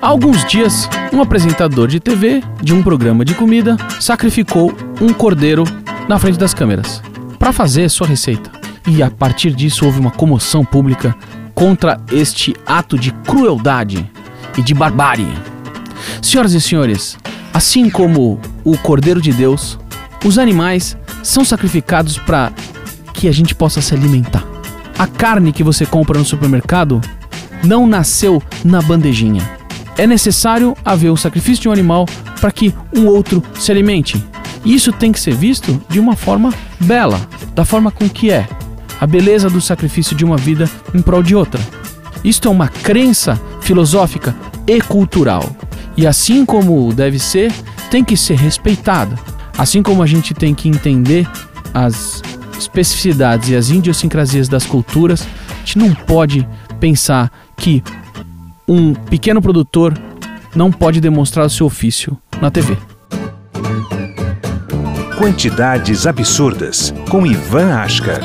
Há alguns dias, um apresentador de TV de um programa de comida sacrificou um cordeiro na frente das câmeras para fazer sua receita. E a partir disso houve uma comoção pública contra este ato de crueldade e de barbárie. Senhoras e senhores, assim como o Cordeiro de Deus, os animais são sacrificados para que a gente possa se alimentar. A carne que você compra no supermercado não nasceu na bandejinha. É necessário haver o sacrifício de um animal para que um outro se alimente. Isso tem que ser visto de uma forma bela, da forma com que é. A beleza do sacrifício de uma vida em prol de outra. Isto é uma crença filosófica e cultural. E assim como deve ser, tem que ser respeitada. Assim como a gente tem que entender as especificidades e as idiosincrasias das culturas, a gente não pode pensar que um pequeno produtor não pode demonstrar o seu ofício na TV. Quantidades absurdas com Ivan Ashkar.